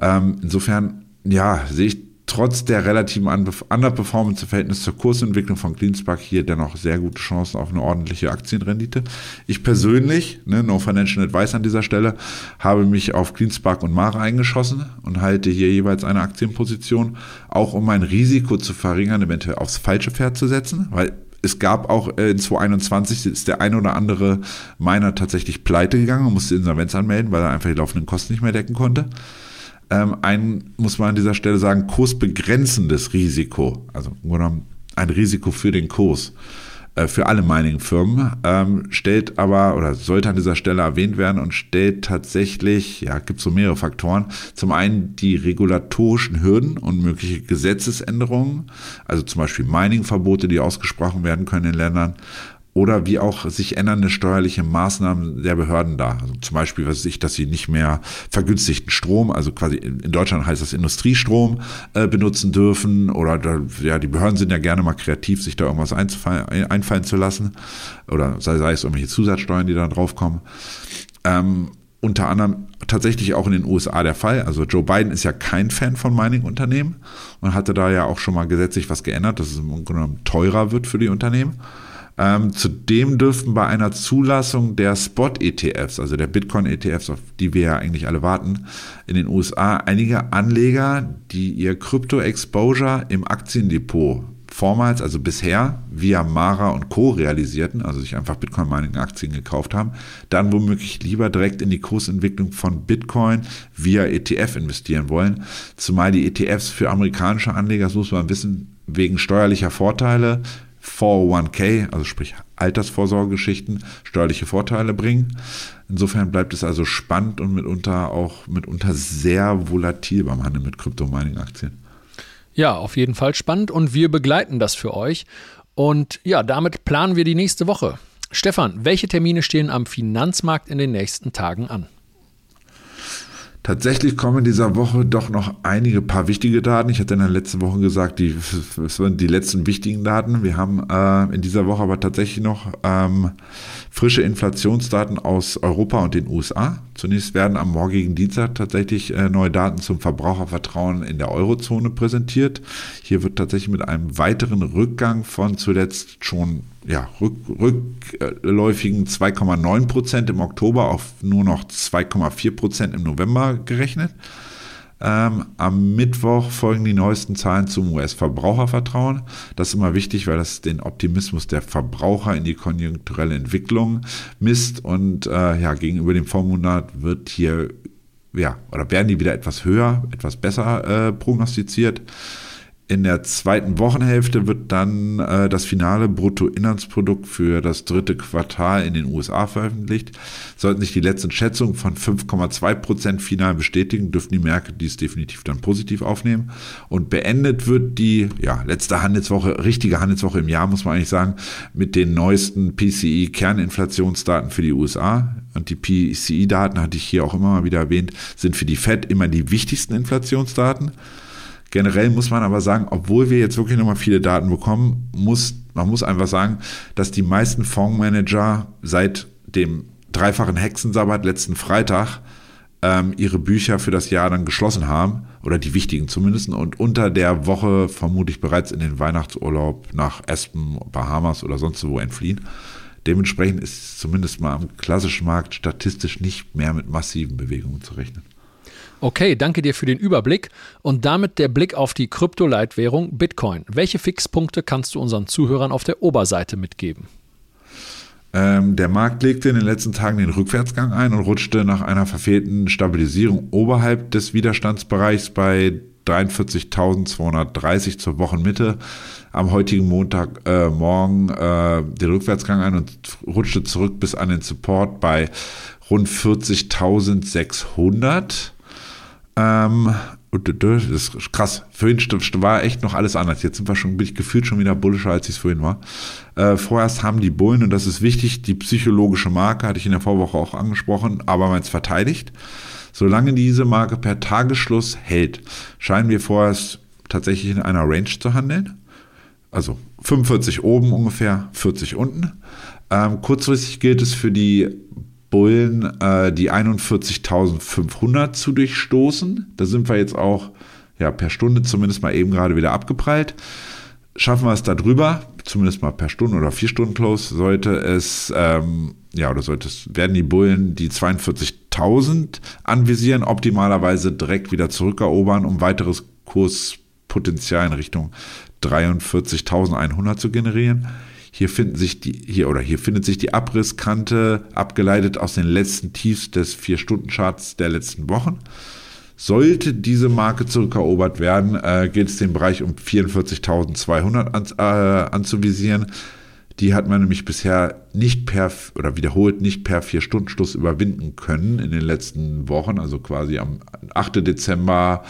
Ähm, insofern, ja, sehe ich trotz der relativen Underperformance im Verhältnis zur Kursentwicklung von Cleanspark hier dennoch sehr gute Chancen auf eine ordentliche Aktienrendite. Ich persönlich, ne, no financial advice an dieser Stelle, habe mich auf Cleanspark und Mara eingeschossen und halte hier jeweils eine Aktienposition, auch um mein Risiko zu verringern, eventuell aufs falsche Pferd zu setzen, weil es gab auch äh, in 2021 ist der ein oder andere Miner tatsächlich pleite gegangen und musste Insolvenz anmelden, weil er einfach die laufenden Kosten nicht mehr decken konnte ähm, ein, muss man an dieser Stelle sagen, kursbegrenzendes Risiko, also ein Risiko für den Kurs äh, für alle Mining-Firmen, ähm, stellt aber oder sollte an dieser Stelle erwähnt werden und stellt tatsächlich, ja, gibt so mehrere Faktoren. Zum einen die regulatorischen Hürden und mögliche Gesetzesänderungen, also zum Beispiel Mining-Verbote, die ausgesprochen werden können in Ländern oder wie auch sich ändernde steuerliche Maßnahmen der Behörden da. Also zum Beispiel, was ich, dass sie nicht mehr vergünstigten Strom, also quasi in Deutschland heißt das Industriestrom, äh, benutzen dürfen oder da, ja, die Behörden sind ja gerne mal kreativ, sich da irgendwas einfallen zu lassen oder sei, sei es irgendwelche Zusatzsteuern, die da draufkommen. Ähm, unter anderem tatsächlich auch in den USA der Fall. Also Joe Biden ist ja kein Fan von Mining-Unternehmen und hatte da ja auch schon mal gesetzlich was geändert, dass es im Grunde genommen teurer wird für die Unternehmen. Ähm, zudem dürften bei einer Zulassung der Spot-ETFs, also der Bitcoin-ETFs, auf die wir ja eigentlich alle warten, in den USA einige Anleger, die ihr Krypto-Exposure im Aktiendepot vormals, also bisher, via Mara und Co. realisierten, also sich einfach Bitcoin-Mining-Aktien gekauft haben, dann womöglich lieber direkt in die Kursentwicklung von Bitcoin via ETF investieren wollen. Zumal die ETFs für amerikanische Anleger, das muss man wissen, wegen steuerlicher Vorteile 401k, also sprich Altersvorsorgegeschichten, steuerliche Vorteile bringen. Insofern bleibt es also spannend und mitunter auch mitunter sehr volatil beim Handel mit Kryptomining-Aktien. Ja, auf jeden Fall spannend und wir begleiten das für euch. Und ja, damit planen wir die nächste Woche. Stefan, welche Termine stehen am Finanzmarkt in den nächsten Tagen an? Tatsächlich kommen in dieser Woche doch noch einige paar wichtige Daten. Ich hatte in der letzten Woche gesagt, die, sind die letzten wichtigen Daten. Wir haben äh, in dieser Woche aber tatsächlich noch ähm, frische Inflationsdaten aus Europa und den USA. Zunächst werden am morgigen Dienstag tatsächlich äh, neue Daten zum Verbrauchervertrauen in der Eurozone präsentiert. Hier wird tatsächlich mit einem weiteren Rückgang von zuletzt schon ja, rück, rückläufigen 2,9 Prozent im Oktober auf nur noch 2,4 Prozent im November gerechnet. Ähm, am Mittwoch folgen die neuesten Zahlen zum US-Verbrauchervertrauen. Das ist immer wichtig, weil das den Optimismus der Verbraucher in die konjunkturelle Entwicklung misst. Und äh, ja, gegenüber dem Vormonat wird hier, ja, oder werden die wieder etwas höher, etwas besser äh, prognostiziert. In der zweiten Wochenhälfte wird dann äh, das finale Bruttoinlandsprodukt für das dritte Quartal in den USA veröffentlicht. Sollten sich die letzten Schätzungen von 5,2 Prozent final bestätigen, dürften die Märkte dies definitiv dann positiv aufnehmen. Und beendet wird die ja, letzte Handelswoche, richtige Handelswoche im Jahr, muss man eigentlich sagen, mit den neuesten PCI-Kerninflationsdaten für die USA. Und die PCI-Daten, hatte ich hier auch immer mal wieder erwähnt, sind für die Fed immer die wichtigsten Inflationsdaten. Generell muss man aber sagen, obwohl wir jetzt wirklich nochmal viele Daten bekommen, muss, man muss einfach sagen, dass die meisten Fondsmanager seit dem dreifachen Hexensabbat letzten Freitag ähm, ihre Bücher für das Jahr dann geschlossen haben, oder die wichtigen zumindest, und unter der Woche vermutlich bereits in den Weihnachtsurlaub nach Aspen, Bahamas oder sonst wo entfliehen. Dementsprechend ist zumindest mal am klassischen Markt statistisch nicht mehr mit massiven Bewegungen zu rechnen. Okay, danke dir für den Überblick und damit der Blick auf die Kryptoleitwährung Bitcoin. Welche Fixpunkte kannst du unseren Zuhörern auf der Oberseite mitgeben? Ähm, der Markt legte in den letzten Tagen den Rückwärtsgang ein und rutschte nach einer verfehlten Stabilisierung oberhalb des Widerstandsbereichs bei 43.230 zur Wochenmitte am heutigen Montagmorgen äh, äh, den Rückwärtsgang ein und rutschte zurück bis an den Support bei rund 40.600. Ähm, das ist krass. Vorhin war echt noch alles anders. Jetzt sind wir schon, bin ich gefühlt schon wieder bullischer, als ich es vorhin war. Äh, vorerst haben die Bullen, und das ist wichtig, die psychologische Marke, hatte ich in der Vorwoche auch angesprochen, aber es verteidigt. Solange diese Marke per Tagesschluss hält, scheinen wir vorerst tatsächlich in einer Range zu handeln. Also 45 oben ungefähr, 40 unten. Ähm, kurzfristig gilt es für die Bullen äh, die 41.500 zu durchstoßen. Da sind wir jetzt auch ja, per Stunde zumindest mal eben gerade wieder abgeprallt. Schaffen wir es da drüber, zumindest mal per Stunde oder vier Stunden Close, sollte es, ähm, ja, oder sollte es, werden die Bullen die 42.000 anvisieren, optimalerweise direkt wieder zurückerobern, um weiteres Kurspotenzial in Richtung 43.100 zu generieren. Hier finden sich die, hier oder hier findet sich die Abrisskante abgeleitet aus den letzten Tiefs des Vier-Stunden-Charts der letzten Wochen. Sollte diese Marke zurückerobert werden, äh, gilt es den Bereich um 44.200 an, äh, anzuvisieren. Die hat man nämlich bisher nicht per oder wiederholt nicht per Vier-Stunden-Schluss überwinden können in den letzten Wochen, also quasi am 8. Dezember,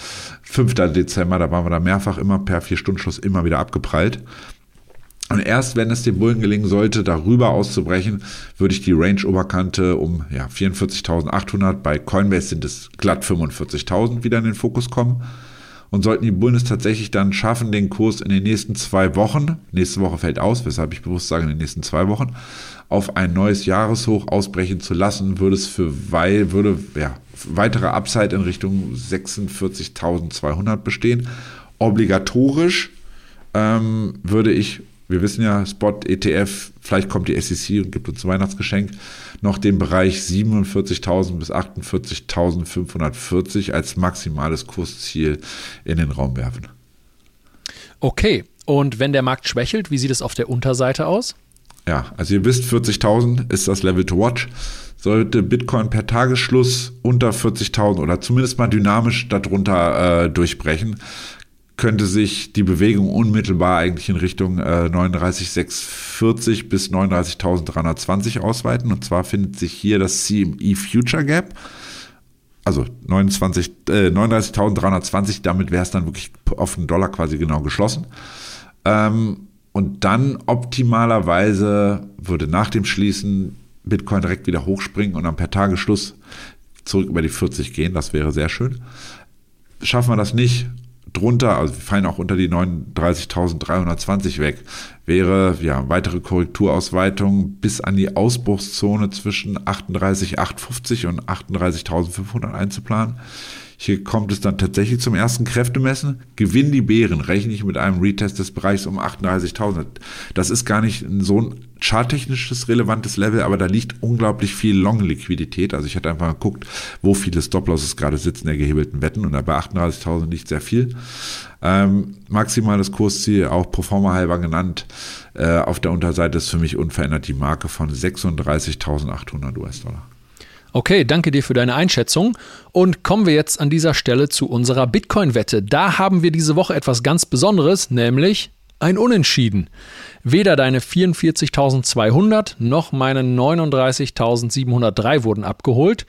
5. Dezember, da waren wir da mehrfach immer per Vier-Stunden-Schluss immer wieder abgeprallt. Und erst wenn es den Bullen gelingen sollte, darüber auszubrechen, würde ich die Range-Oberkante um ja, 44.800, bei Coinbase sind es glatt 45.000 wieder in den Fokus kommen. Und sollten die Bullen es tatsächlich dann schaffen, den Kurs in den nächsten zwei Wochen, nächste Woche fällt aus, weshalb ich bewusst sage in den nächsten zwei Wochen, auf ein neues Jahreshoch ausbrechen zu lassen, würde es für weil, würde ja, weitere Upside in Richtung 46.200 bestehen. Obligatorisch ähm, würde ich wir wissen ja, Spot, ETF, vielleicht kommt die SEC und gibt uns ein Weihnachtsgeschenk, noch den Bereich 47.000 bis 48.540 als maximales Kursziel in den Raum werfen. Okay, und wenn der Markt schwächelt, wie sieht es auf der Unterseite aus? Ja, also ihr wisst, 40.000 ist das Level to watch. Sollte Bitcoin per Tagesschluss unter 40.000 oder zumindest mal dynamisch darunter äh, durchbrechen, könnte sich die Bewegung unmittelbar eigentlich in Richtung äh, 39,640 bis 39.320 ausweiten. Und zwar findet sich hier das CME Future Gap. Also 29, äh, 39.320, damit wäre es dann wirklich auf den Dollar quasi genau geschlossen. Ähm, und dann optimalerweise würde nach dem Schließen Bitcoin direkt wieder hochspringen und dann per Tagesschluss zurück über die 40 gehen. Das wäre sehr schön. Schaffen wir das nicht, drunter, also wir fallen auch unter die 39.320 weg, wäre ja weitere Korrekturausweitung bis an die Ausbruchszone zwischen 38.850 und 38.500 einzuplanen. Hier kommt es dann tatsächlich zum ersten Kräftemessen. Gewinn die Bären, rechne ich mit einem Retest des Bereichs um 38.000. Das ist gar nicht so ein charttechnisches relevantes Level, aber da liegt unglaublich viel Long-Liquidität. Also ich hatte einfach geguckt, wo viele Stop-Losses gerade sitzen der gehebelten Wetten und da bei 38.000 liegt sehr viel. Ähm, maximales Kursziel, auch pro forma halber genannt, äh, auf der Unterseite ist für mich unverändert die Marke von 36.800 US-Dollar. Okay, danke dir für deine Einschätzung. Und kommen wir jetzt an dieser Stelle zu unserer Bitcoin-Wette. Da haben wir diese Woche etwas ganz Besonderes, nämlich ein Unentschieden. Weder deine 44.200 noch meine 39.703 wurden abgeholt.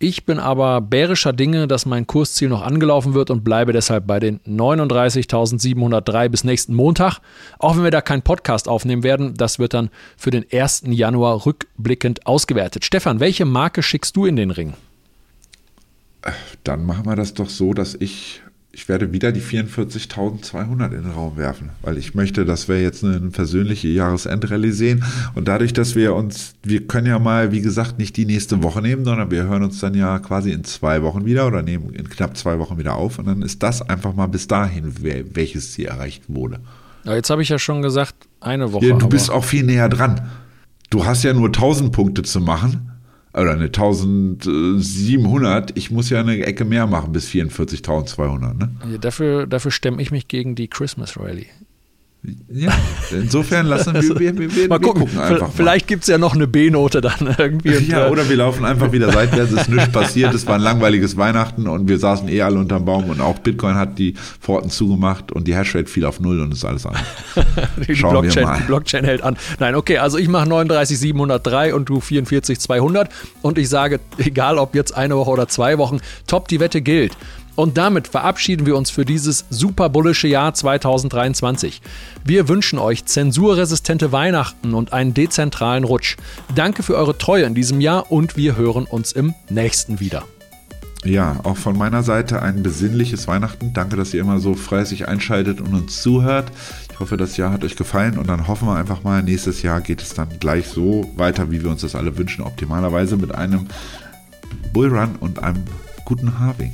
Ich bin aber bärischer Dinge, dass mein Kursziel noch angelaufen wird und bleibe deshalb bei den 39.703 bis nächsten Montag. Auch wenn wir da keinen Podcast aufnehmen werden, das wird dann für den 1. Januar rückblickend ausgewertet. Stefan, welche Marke schickst du in den Ring? Dann machen wir das doch so, dass ich ich werde wieder die 44.200 in den Raum werfen, weil ich möchte, dass wir jetzt eine persönliche Jahresendrallye sehen und dadurch, dass wir uns, wir können ja mal, wie gesagt, nicht die nächste Woche nehmen, sondern wir hören uns dann ja quasi in zwei Wochen wieder oder nehmen in knapp zwei Wochen wieder auf und dann ist das einfach mal bis dahin, welches Ziel erreicht wurde. Ja, jetzt habe ich ja schon gesagt, eine Woche. Ja, du bist auch viel näher dran. Du hast ja nur 1000 Punkte zu machen oder eine 1700, ich muss ja eine Ecke mehr machen bis 44.200. Ne? Ja, dafür, dafür stemme ich mich gegen die Christmas Rally. Ja, insofern lassen wir, wir, wir, wir mal gucken. gucken einfach Vielleicht gibt es ja noch eine B-Note dann irgendwie. ja, äh, oder wir laufen einfach wieder seitwärts, es ist nichts passiert, es war ein langweiliges Weihnachten und wir saßen eh alle unterm Baum und auch Bitcoin hat die Pforten zugemacht und die Hashrate fiel auf Null und ist alles an. die, Blockchain, die Blockchain hält an. Nein, okay, also ich mache 39,703 und du 44,200 und ich sage, egal ob jetzt eine Woche oder zwei Wochen, top, die Wette gilt. Und damit verabschieden wir uns für dieses super bullische Jahr 2023. Wir wünschen euch zensurresistente Weihnachten und einen dezentralen Rutsch. Danke für eure Treue in diesem Jahr und wir hören uns im nächsten wieder. Ja, auch von meiner Seite ein besinnliches Weihnachten. Danke, dass ihr immer so fleißig einschaltet und uns zuhört. Ich hoffe, das Jahr hat euch gefallen und dann hoffen wir einfach mal, nächstes Jahr geht es dann gleich so weiter, wie wir uns das alle wünschen. Optimalerweise mit einem Bullrun und einem guten Harving.